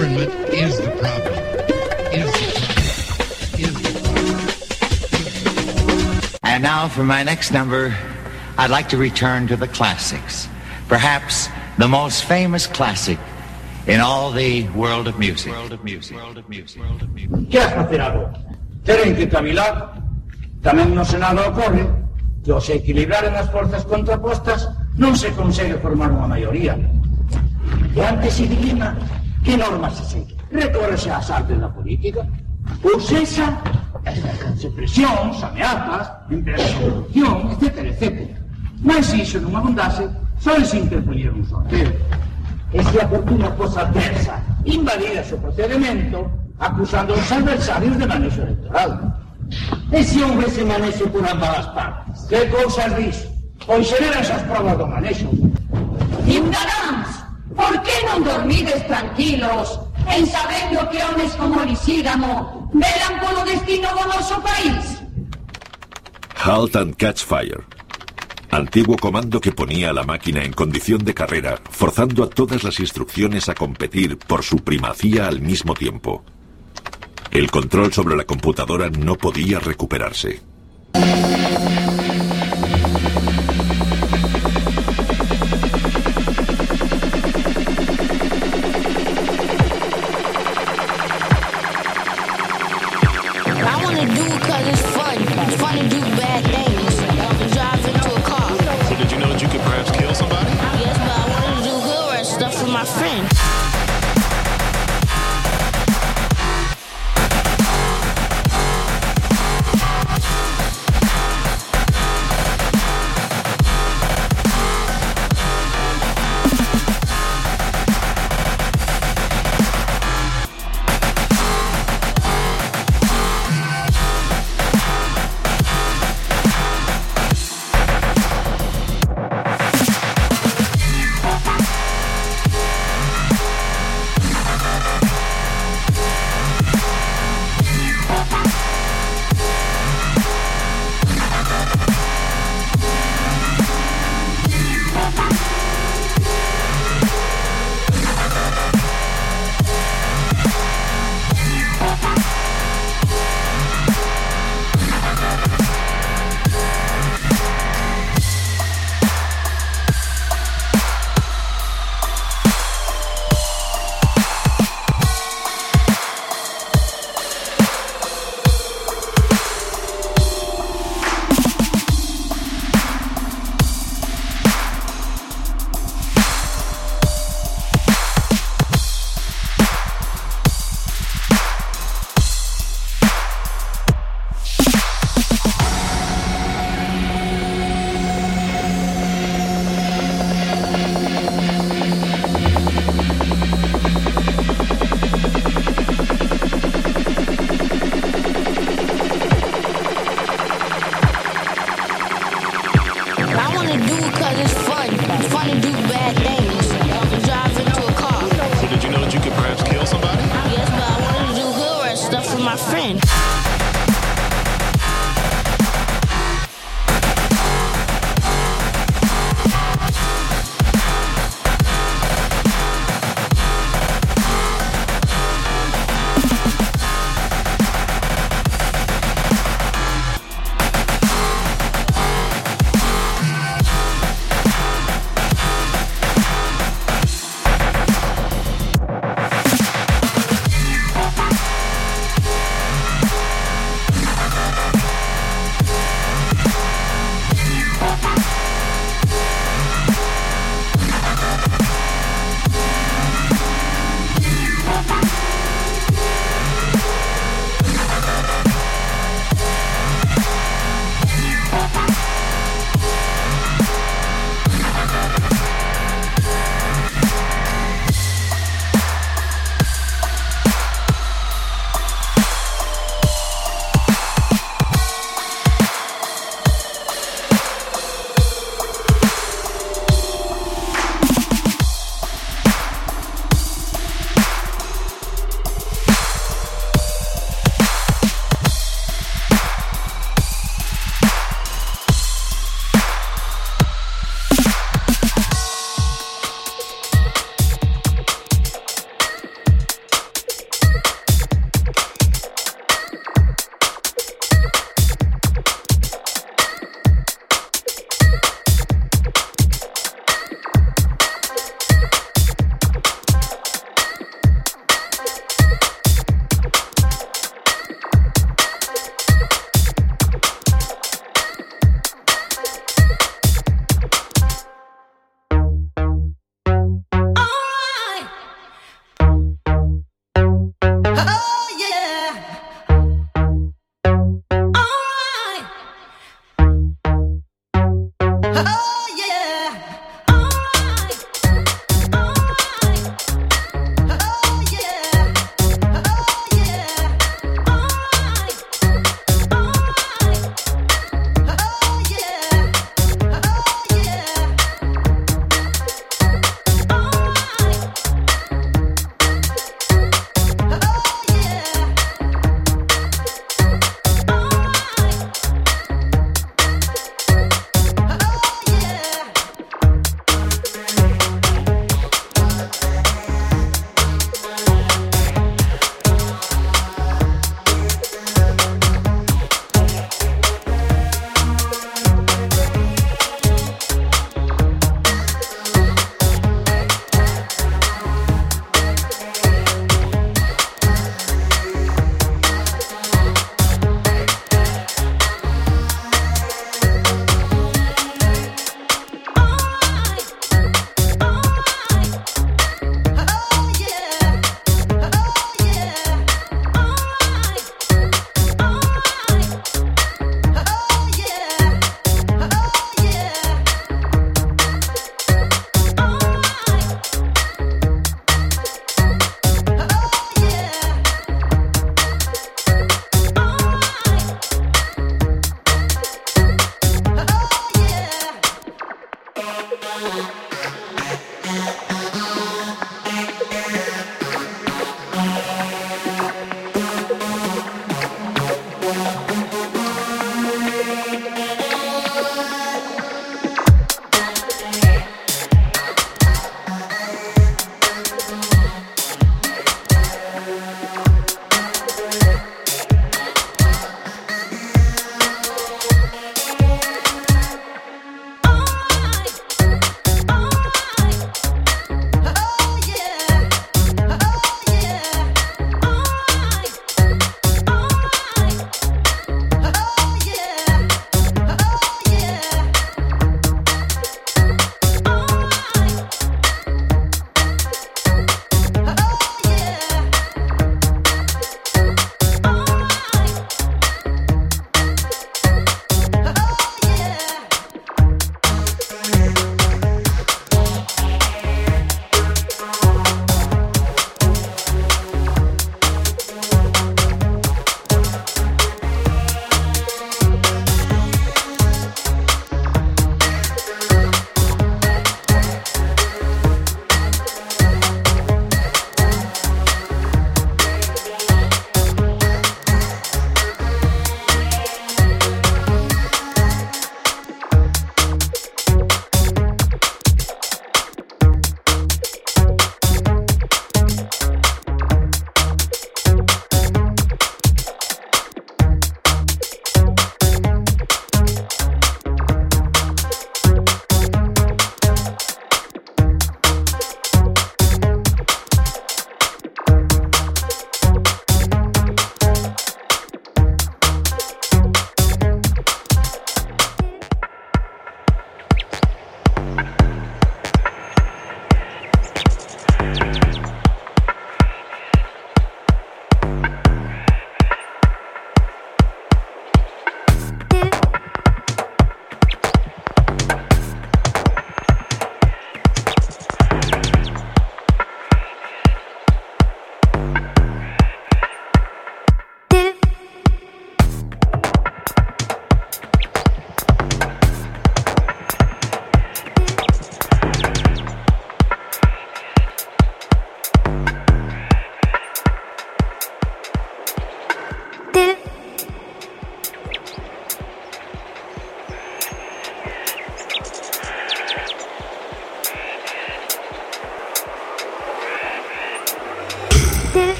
Government is the problem. Is the problem. Is the problem. And now for my next number, I'd like to return to the classics. Perhaps the most famous classic in all the world of music. World of music. World of music. World of music. Que has facer agora? Que cavilar. Tamén no Senado ocorre que ao se equilibraren as forzas contrapostas non se consegue formar unha maioría. E antes se dilema Que normas se seguen? Recórrese ás artes da política. Ou cesa, exercense presións, ameazas, empresas de corrupción, etc, etc. Mas se iso non abundase, só se interpoñer un sorteo. E se a fortuna fosa adversa invalida o procedimento, acusando os adversarios de manexo electoral. E se houve ese manexo por ambas partes? Que cousas dis? Pois xeran esas provas do manexo. Indarán por que non dormides tranquilos en sabendo que homes como Lisígamo velan polo destino do noso país? Halt and Catch Fire. Antiguo comando que ponía a la máquina en condición de carrera, forzando a todas las instrucciones a competir por su primacía al mismo tiempo. El control sobre la computadora no podía recuperarse.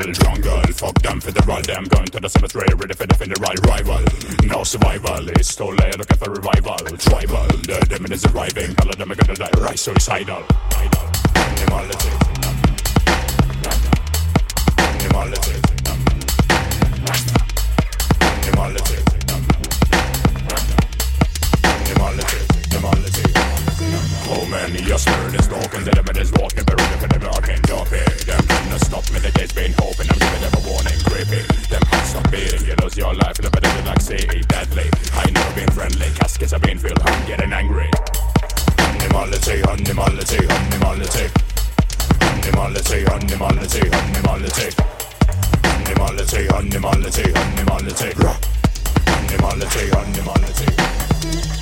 A gal Jungle, fuck them federal Them going to the cemetery, ready for the funeral Rival, no survival It's too late, looking for revival. Tribal, the demon is arriving. All of them are gonna die, right suicidal. Animality animality. Animality, animality.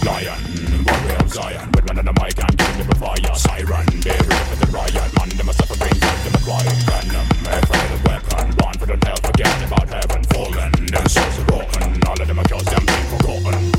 Lion, warrior of Zion, with man on the mic and them a fire. Siren, ready for the riot. Man, them a suffer brain, give them a quiet. Venom, a fatal weapon. One for the hell, forget about heaven. Fallen, their souls are rotten. All of them are cause them being forgotten.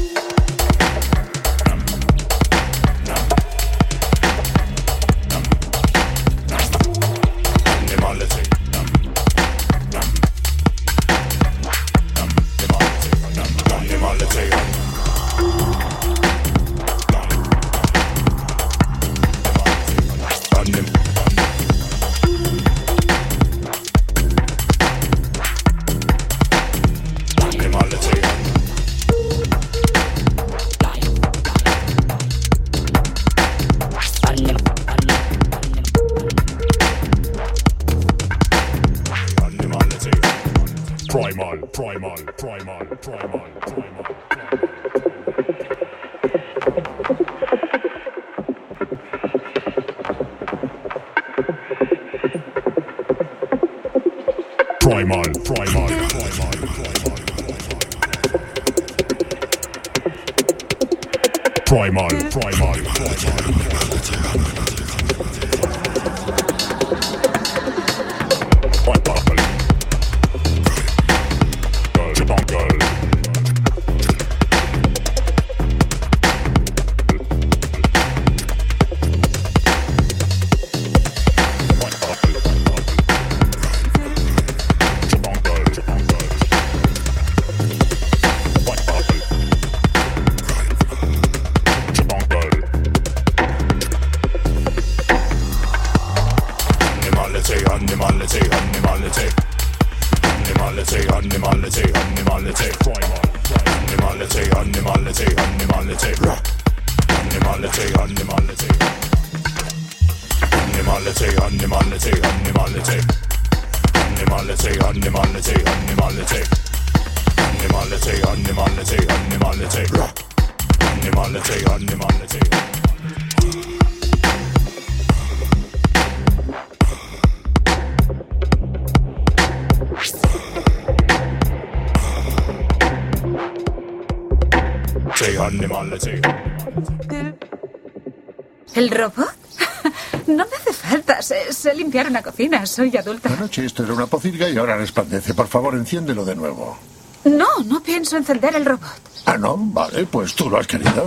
Limpiar una cocina. Soy adulta. Anoche esto era una pocilga y ahora resplandece. Por favor, enciéndelo de nuevo. No, no pienso encender el robot. Ah, no, vale, pues tú lo has querido.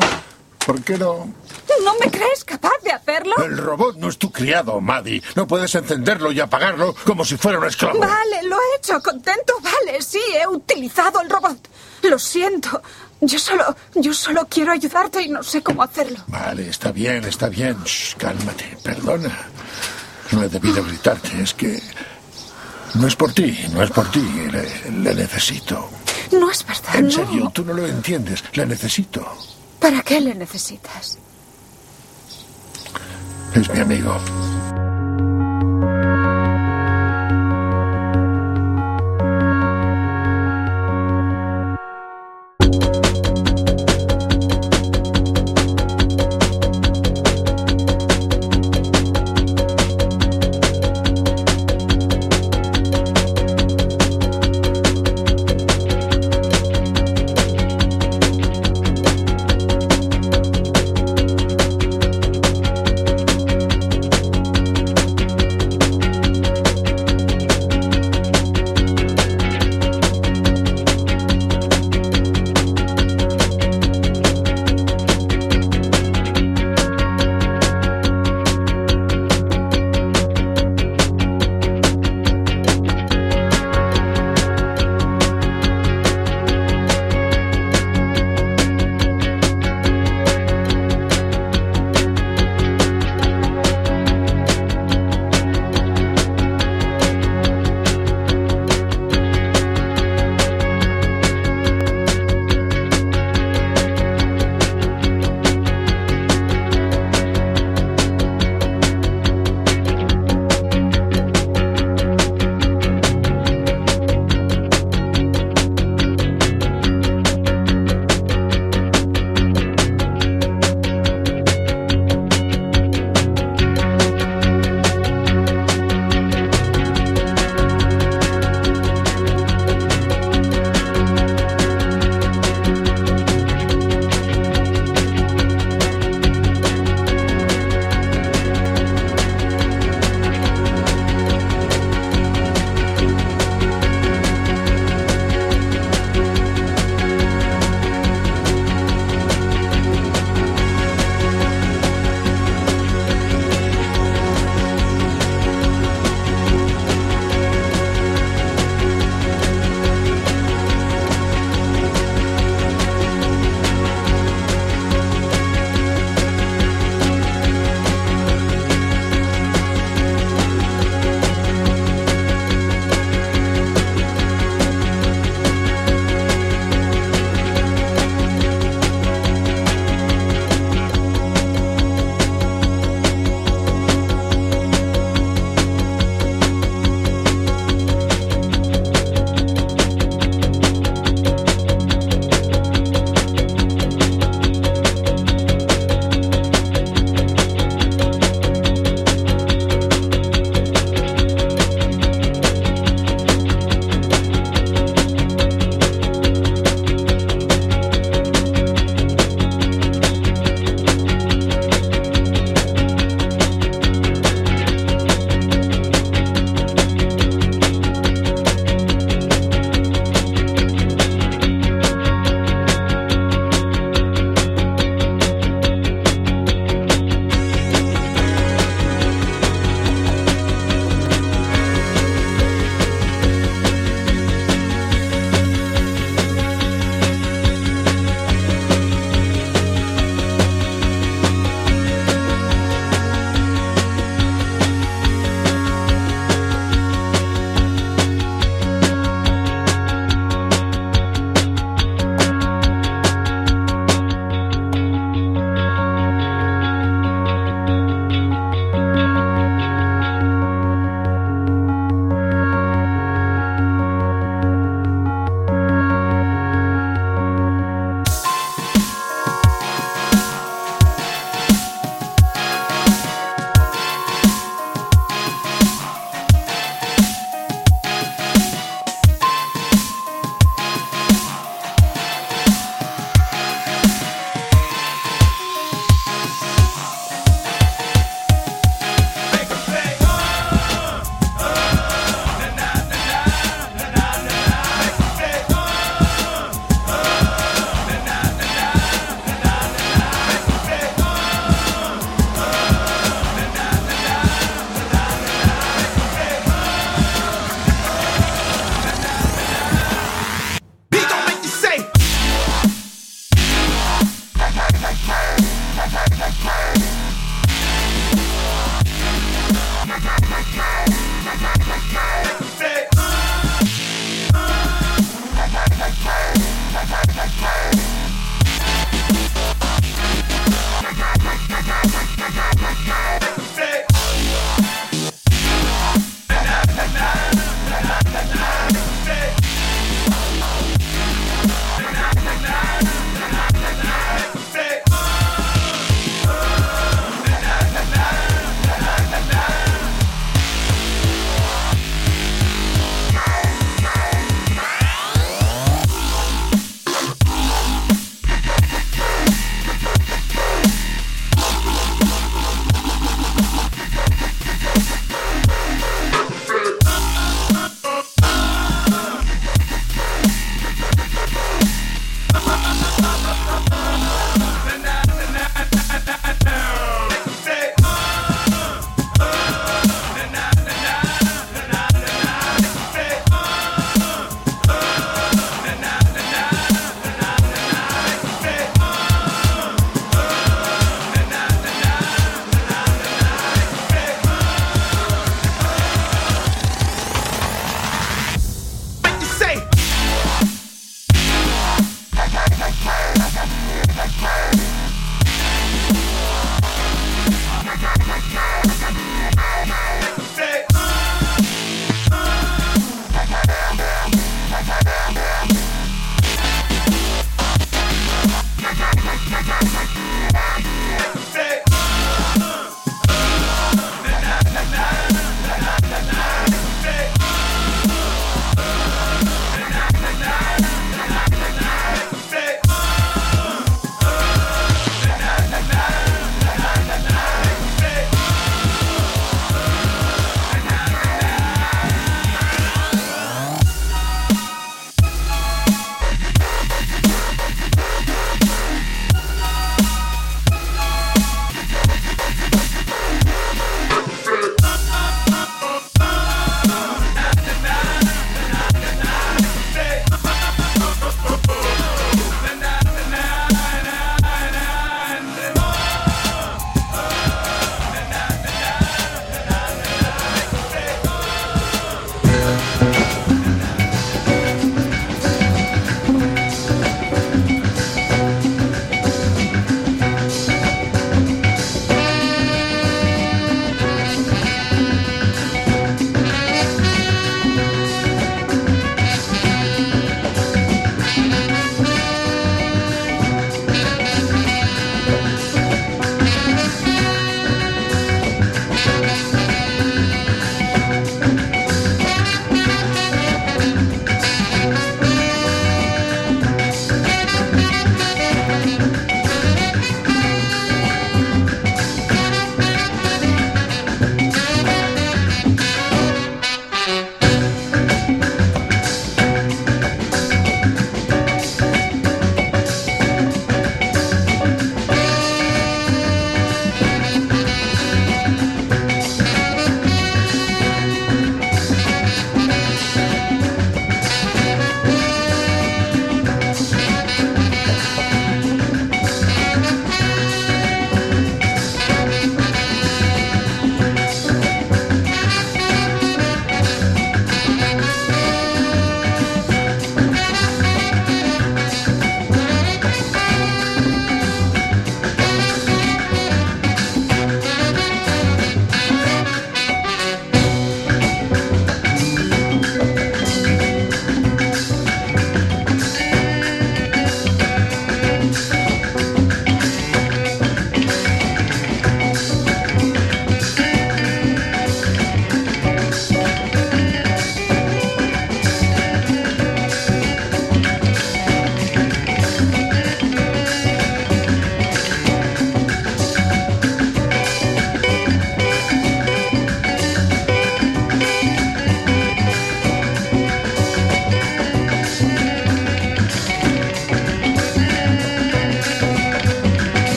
¿Por qué no? ¿No me crees capaz de hacerlo? El robot no es tu criado, Maddie. No puedes encenderlo y apagarlo como si fuera un esclavo. Vale, lo he hecho. Contento. Vale, sí, he utilizado el robot. Lo siento. Yo solo, yo solo quiero ayudarte y no sé cómo hacerlo. Vale, está bien, está bien. Shh, cálmate, perdona. No he debido gritarte, es que... No es por ti, no es por ti. Le, le necesito. No es verdad. En no. serio, tú no lo entiendes. Le necesito. ¿Para qué le necesitas? Es mi amigo.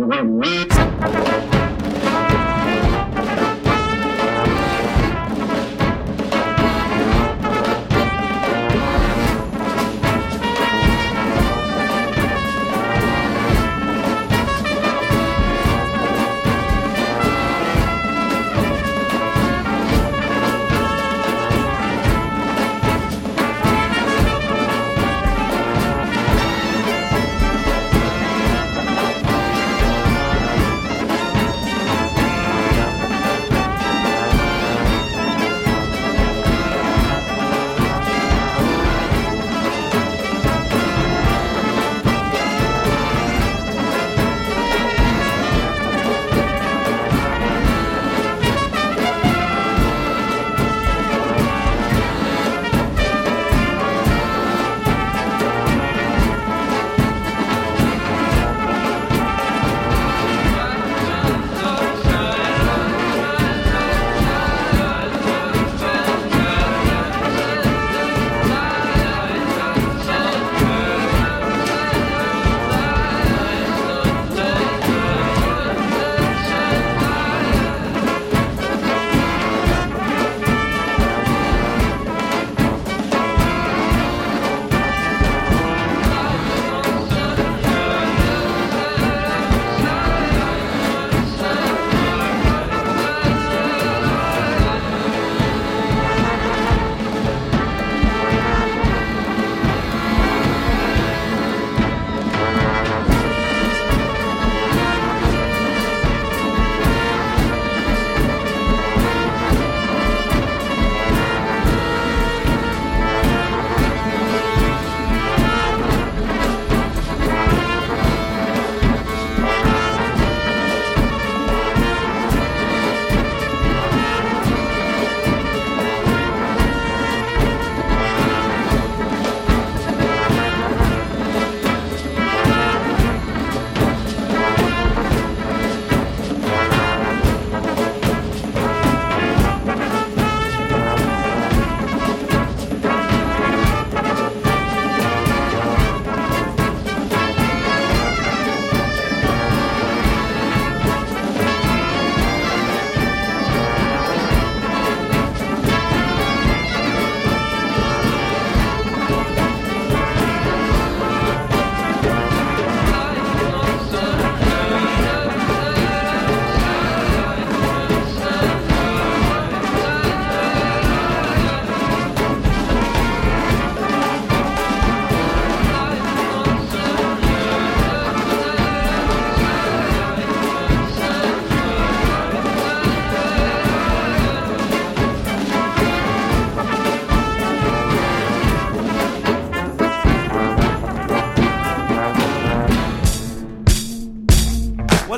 governo,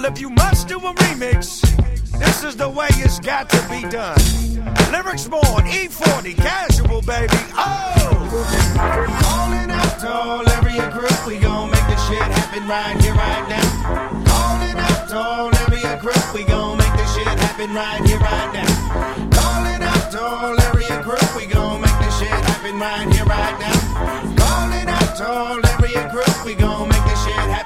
All of you must do a remix. This is the way it's got to be done. Lyrics born, E40, casual, baby. Oh! Calling out to all area group. We gon' make this shit happen right here, right now. Calling out to all area group. We gon' make this shit happen right here, right now. Calling out to all area group. We gon' make this shit happen right here, right now. All out to all area group. We gon'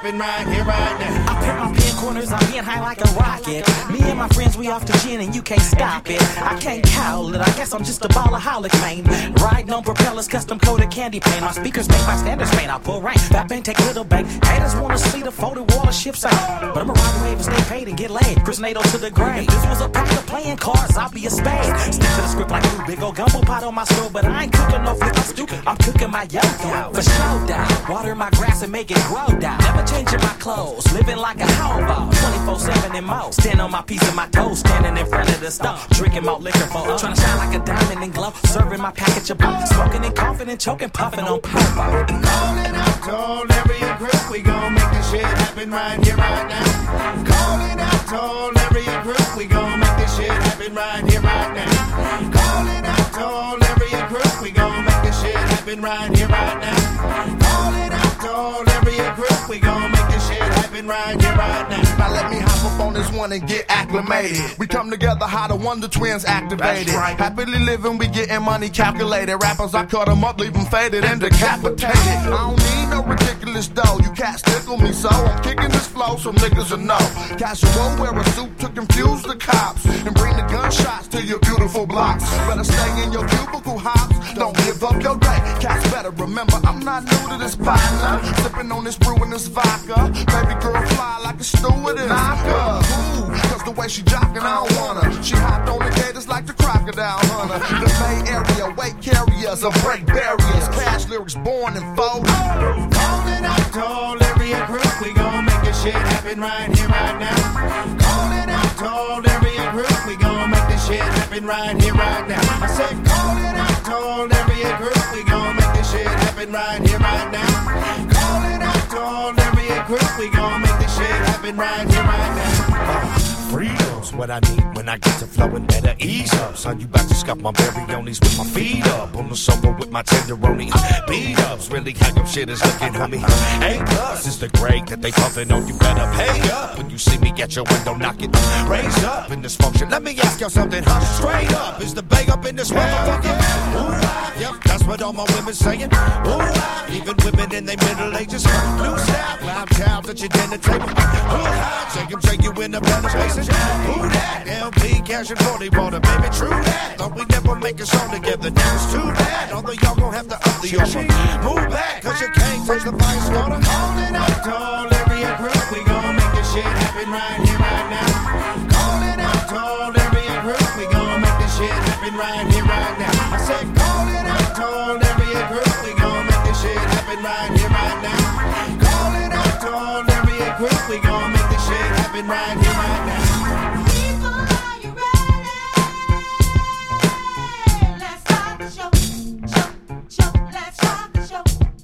happen right here, right now. I put my pin corners, I'm being high like a rocket. Me and my friends, we off the gin and you can't stop it. I can't cowl it, I guess I'm just a ball ballaholic, man. Riding on propellers, custom coated candy paint. My speakers make my standards faint. I pull rank, that bank take little bank. Haters wanna see the folded water ships out. But I'ma ride the wave and stay paid and get laid. Chris Nato to the grave. If this was a pack of playing cards, I'll be a spade. Stick to the script like you, big ol' gumbo pot on my stove. But I ain't cooking no flip, I'm stupid. I'm cooking my yoga. For show down. Water my grass and make it grow down. Never changing my clothes, living like a hobo. 24 7 and more. Stand on my piece of my toes, standing in front of the stove. Drinking my liquor for Trying to shine like a diamond and glow. Serving my package of booze. Smoking and coughing and choking, puffing on purple. Calling out to all area crew, we gon' make this shit happen right here, right now. Calling out to all area crew, we gon' make this shit happen right here, right now. Calling out to all area crew, we gon' make this shit happen right here, right now. All area crew, we gon' shit happen right now. Now let me hop up on this one and get acclimated. We come together how the Wonder Twins activated. Right. Happily living, we getting money calculated. Rappers, I cut them up, leave them faded and decapitated. I don't need no ridiculous dough. You cats tickle me so I'm kicking this flow so niggas will know. Casual wear a suit to confuse the cops and bring the gunshots to your beautiful blocks. Better stay in your cubicle hops. Don't give up your day. Cats better remember I'm not new to this partner. Sipping on this brew and this vodka. Baby girl fly like a stewardess. Knocker. Ooh, cause the way she jockin', I don't want her. She hopped on the gators like the crocodile hunter. The Bay Area, weight carriers, or break barriers. Cash lyrics born in fold. Calling out to all area crew, we gon' make this shit happen right here, right now. Calling out to all area crew, we gon' make this shit happen right here, right now. I said, calling out to all area crew, we gon' make this shit happen right here, right now. Calling out to we gon' make this shit happen right here, right now. Freedom's what I need when I get to flowing. Better ease up, son. You about to scuff my onlys with my feet up. On the sofa with my tenderoni. Beat ups, really how your shit is looking, homie. A plus is the grade that they puffin' on. You better pay up when you see me at your window knocking. Raise up in this function. Let me ask y'all something, huh? Straight up, is the bang up in this motherfucker? Ooh, ah, yep, that's what all my women saying. Ooh, even women in their middle ages. New style, loud towels at your dinner table. Ooh, take 'em, take you in the better places. Who that? LP, cash and 40 water, baby, true that. Thought we never make a song together, now it's too bad. Although y'all gon' have to up the offer. Move back, cause you can't touch the fire starter. Calling out to all area crew, we gon' make this shit happen right here, right now. Calling out to all area crew, we gon' make this shit happen right here, right now. I said, calling out to all area crew, we gon' make this shit happen right here, right now. Calling out to all area crew, we gon' make this shit happen right here, Let's start the show.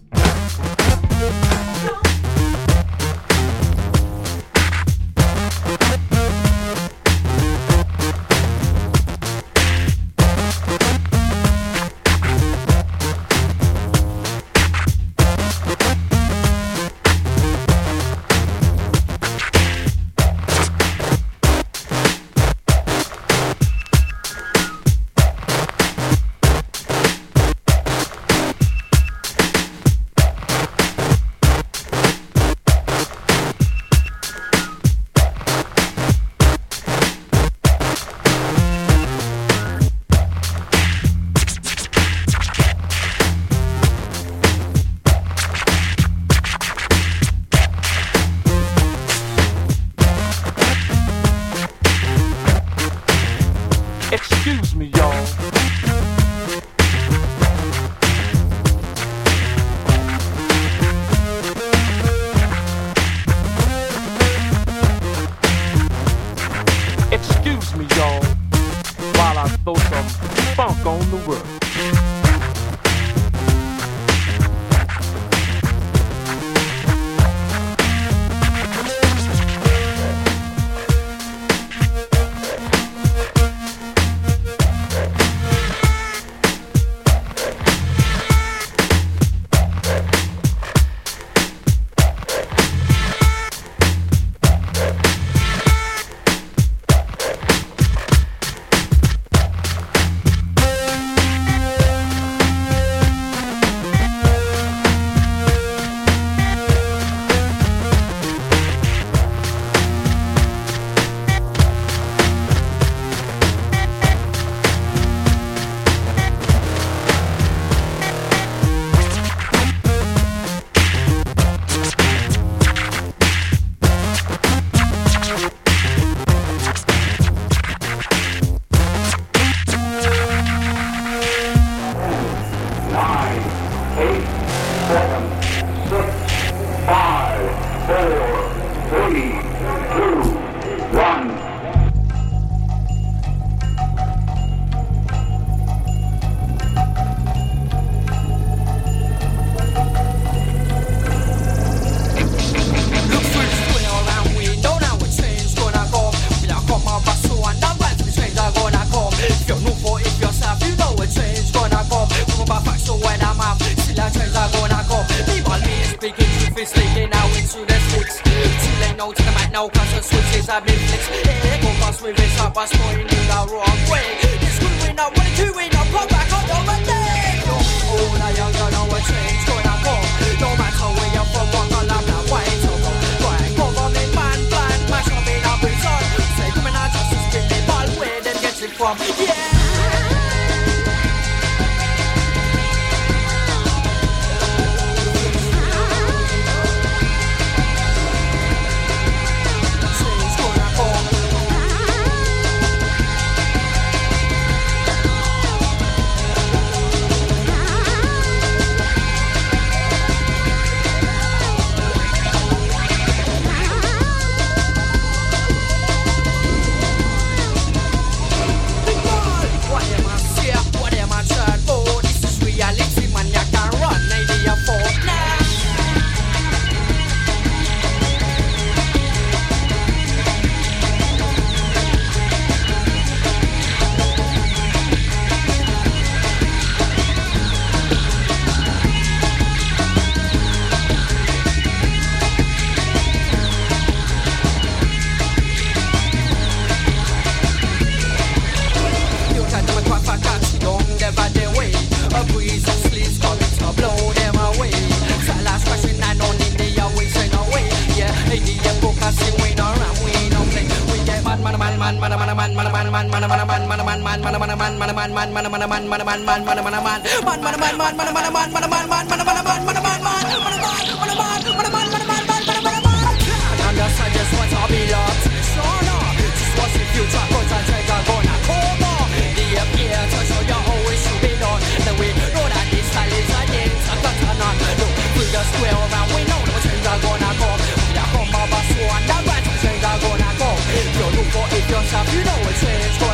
mana man mana man. Man mana mana man man mana man man mana mana man mana man man mana mana man mana man man mana man mana man. Mana man mana man man mana mana man And understand just what I belong to Sean Just what's the future Put and take a gonna come on. The appear to show you always you belong Then we know that this style is an international No, we just square around. We know no change are gonna come. We are from our soul And the right change are gonna come. You look for it yourself You know it's change gonna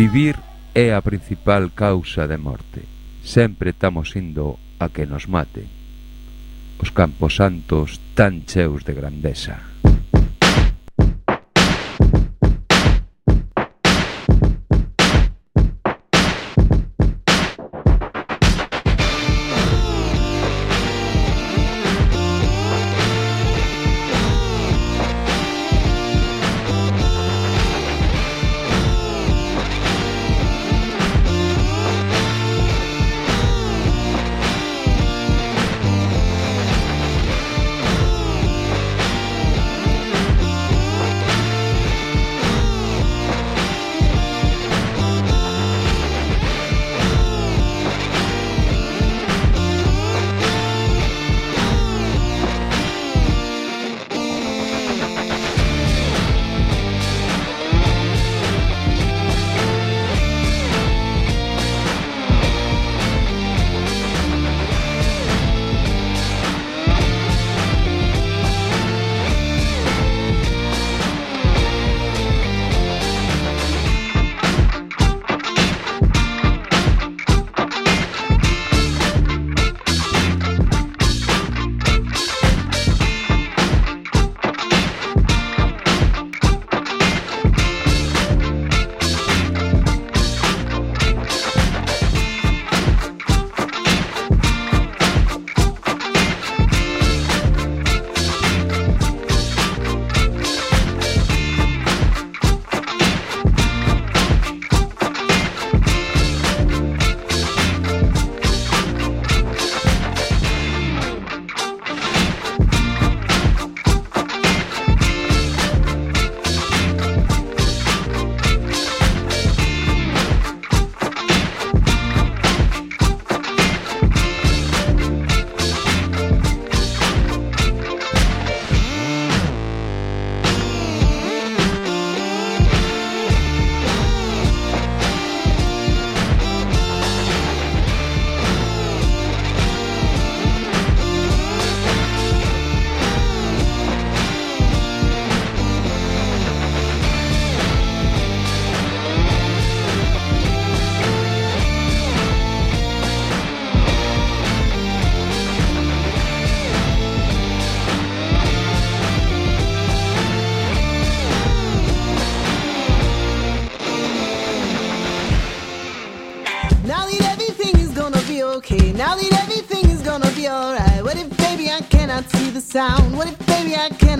Vivir é a principal causa de morte. Sempre estamos indo a que nos maten. Os campos santos tan cheos de grandeza.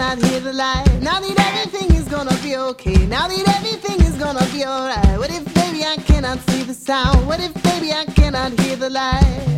cannot hear the lie. Now that everything is gonna be okay. Now that everything is gonna be alright. What if, baby, I cannot see the sound? What if, baby, I cannot hear the light?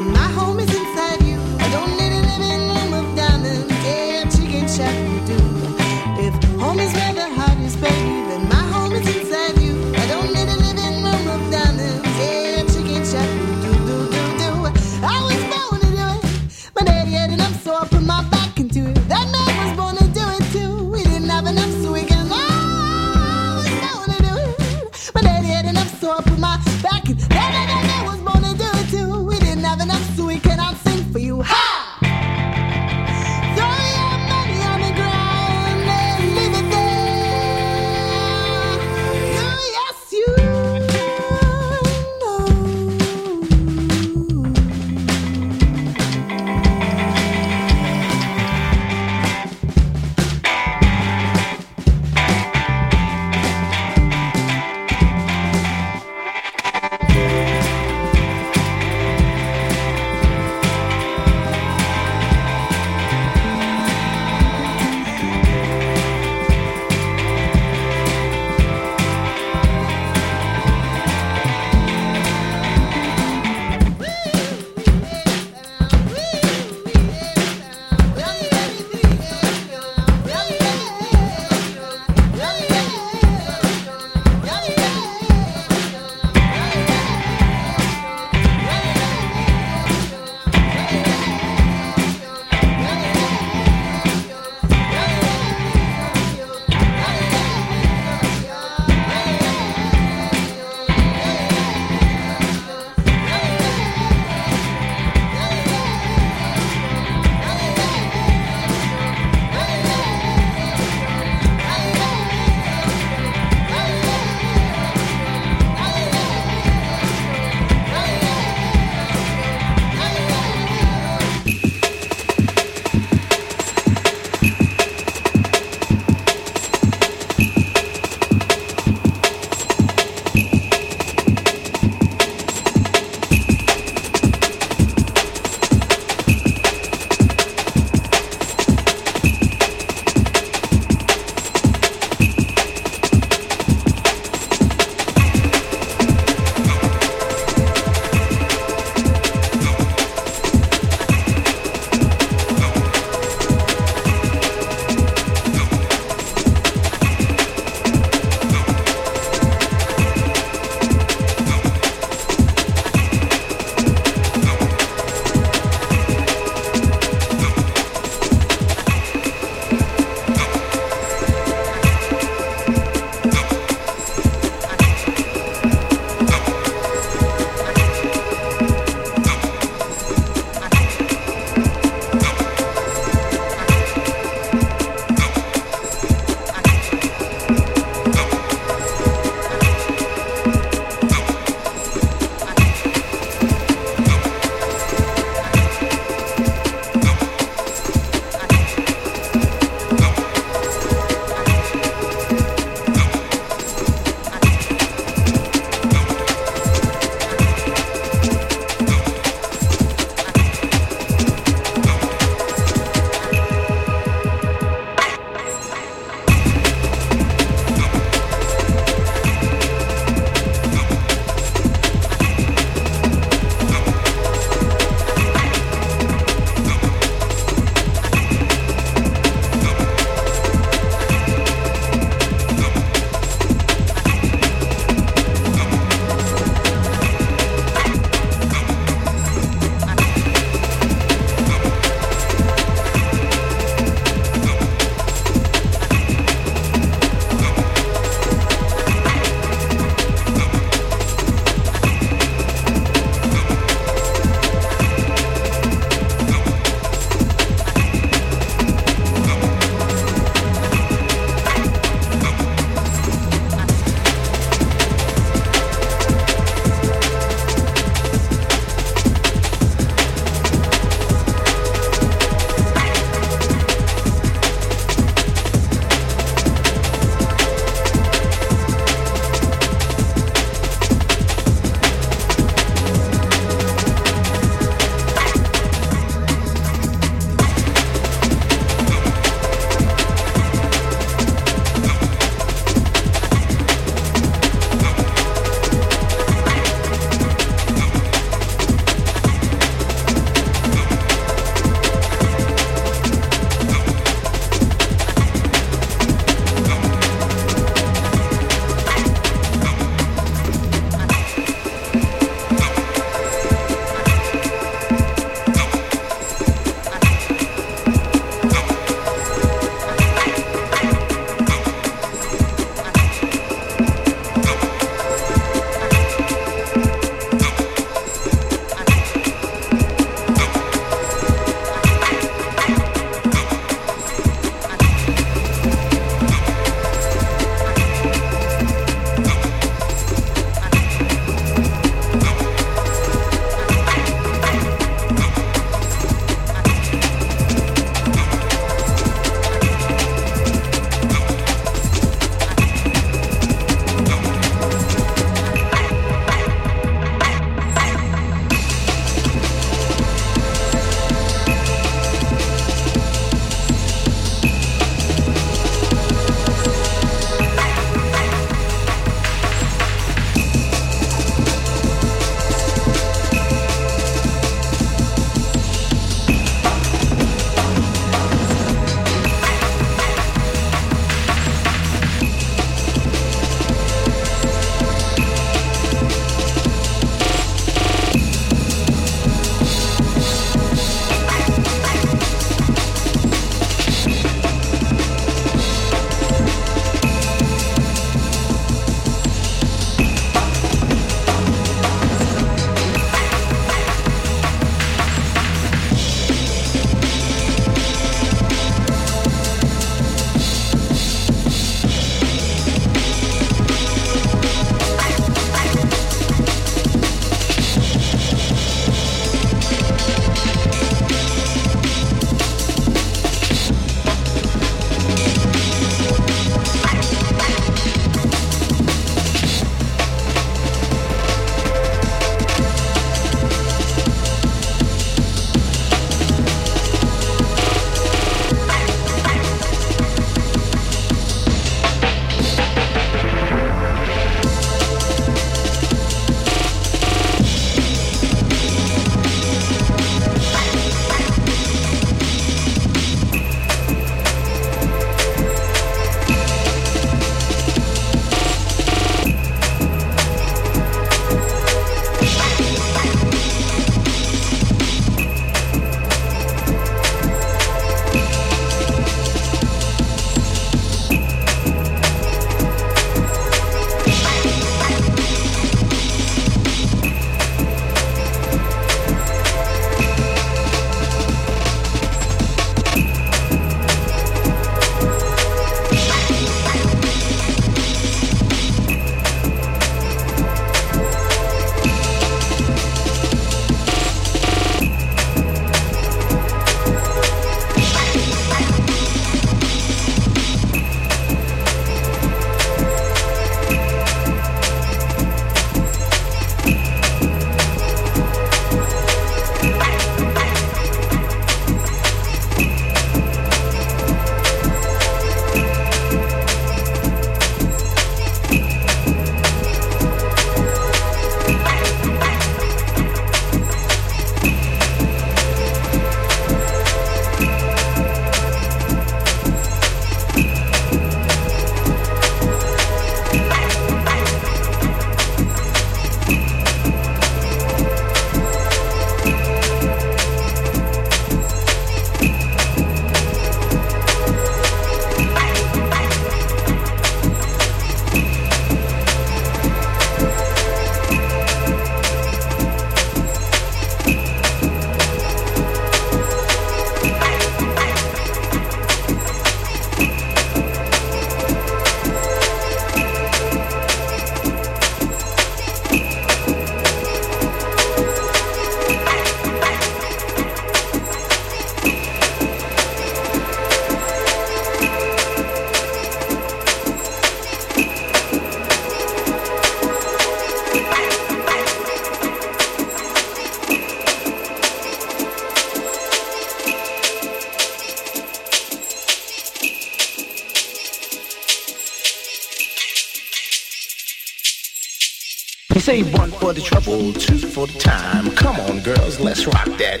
Time. Come on, girls, let's rock that.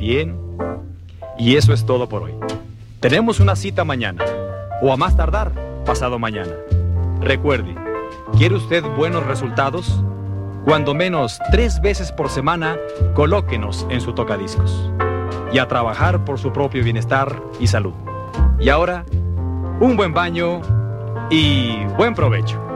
Bien. Y eso es todo por hoy. Tenemos una cita mañana. O a más tardar, pasado mañana. Recuerde, ¿quiere usted buenos resultados? Cuando menos tres veces por semana, colóquenos en su tocadiscos. Y a trabajar por su propio bienestar y salud. Y ahora, un buen baño y buen provecho.